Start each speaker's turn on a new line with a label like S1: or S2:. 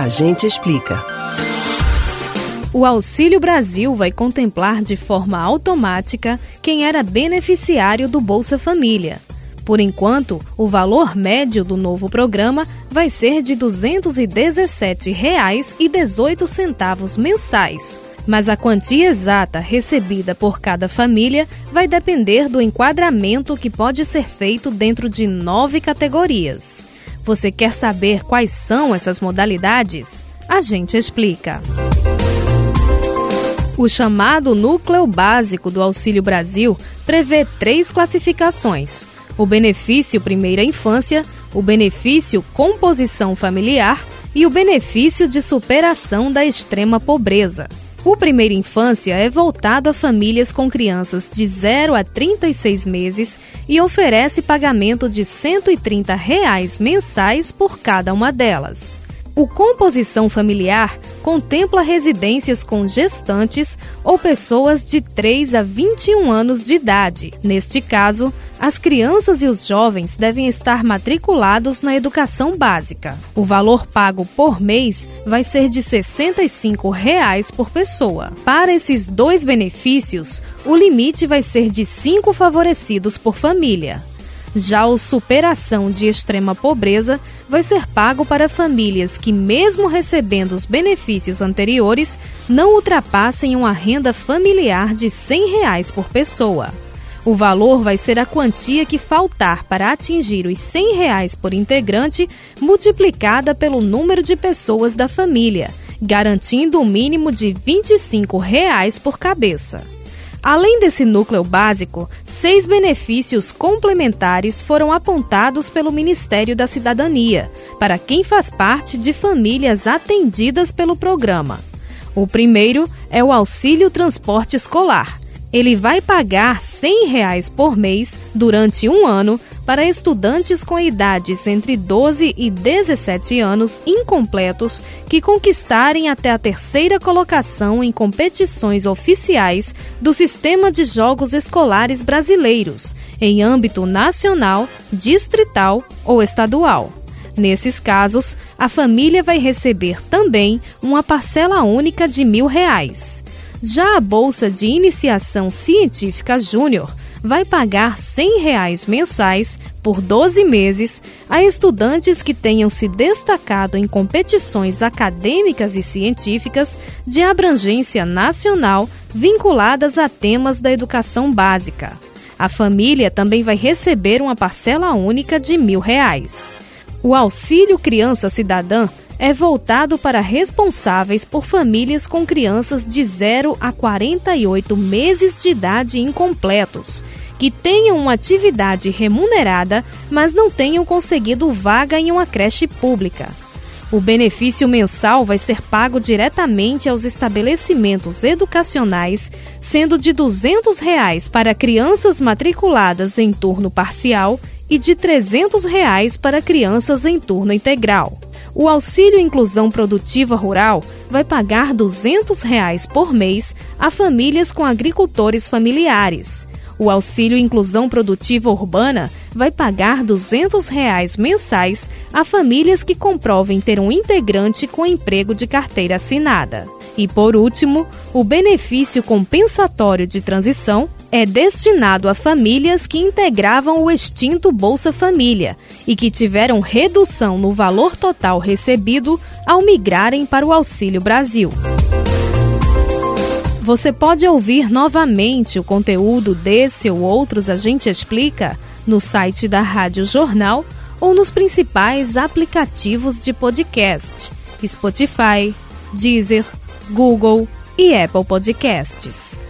S1: A gente explica.
S2: O Auxílio Brasil vai contemplar de forma automática quem era beneficiário do Bolsa Família. Por enquanto, o valor médio do novo programa vai ser de R$ 217,18 mensais. Mas a quantia exata recebida por cada família vai depender do enquadramento que pode ser feito dentro de nove categorias. Você quer saber quais são essas modalidades? A gente explica. O chamado Núcleo Básico do Auxílio Brasil prevê três classificações: o benefício Primeira Infância, o benefício Composição Familiar e o benefício de superação da extrema pobreza. O Primeira Infância é voltado a famílias com crianças de 0 a 36 meses e oferece pagamento de 130 reais mensais por cada uma delas. O Composição Familiar contempla residências com gestantes ou pessoas de 3 a 21 anos de idade. Neste caso, as crianças e os jovens devem estar matriculados na educação básica. O valor pago por mês vai ser de 65 reais por pessoa. Para esses dois benefícios, o limite vai ser de 5 favorecidos por família. Já o Superação de Extrema Pobreza vai ser pago para famílias que, mesmo recebendo os benefícios anteriores, não ultrapassem uma renda familiar de 100 reais por pessoa. O valor vai ser a quantia que faltar para atingir os 100 reais por integrante, multiplicada pelo número de pessoas da família, garantindo um mínimo de 25 reais por cabeça. Além desse núcleo básico, seis benefícios complementares foram apontados pelo Ministério da Cidadania para quem faz parte de famílias atendidas pelo programa. O primeiro é o Auxílio Transporte Escolar ele vai pagar 100 reais por mês durante um ano para estudantes com idades entre 12 e 17 anos incompletos que conquistarem até a terceira colocação em competições oficiais do Sistema de Jogos Escolares Brasileiros, em âmbito nacional, distrital ou estadual. Nesses casos, a família vai receber também uma parcela única de mil reais. Já a Bolsa de Iniciação Científica Júnior vai pagar 100 reais mensais por 12 meses a estudantes que tenham se destacado em competições acadêmicas e científicas de abrangência nacional vinculadas a temas da educação básica. A família também vai receber uma parcela única de mil reais. O Auxílio Criança Cidadã é voltado para responsáveis por famílias com crianças de 0 a 48 meses de idade incompletos, que tenham uma atividade remunerada, mas não tenham conseguido vaga em uma creche pública. O benefício mensal vai ser pago diretamente aos estabelecimentos educacionais, sendo de 200 reais para crianças matriculadas em turno parcial e de 300 reais para crianças em turno integral. O Auxílio Inclusão Produtiva Rural vai pagar 200 reais por mês a famílias com agricultores familiares. O Auxílio Inclusão Produtiva Urbana vai pagar 200 reais mensais a famílias que comprovem ter um integrante com emprego de carteira assinada. E por último, o benefício compensatório de transição é destinado a famílias que integravam o extinto Bolsa Família e que tiveram redução no valor total recebido ao migrarem para o Auxílio Brasil. Você pode ouvir novamente o conteúdo desse ou outros A Gente Explica no site da Rádio Jornal ou nos principais aplicativos de podcast: Spotify, Deezer, Google e Apple Podcasts.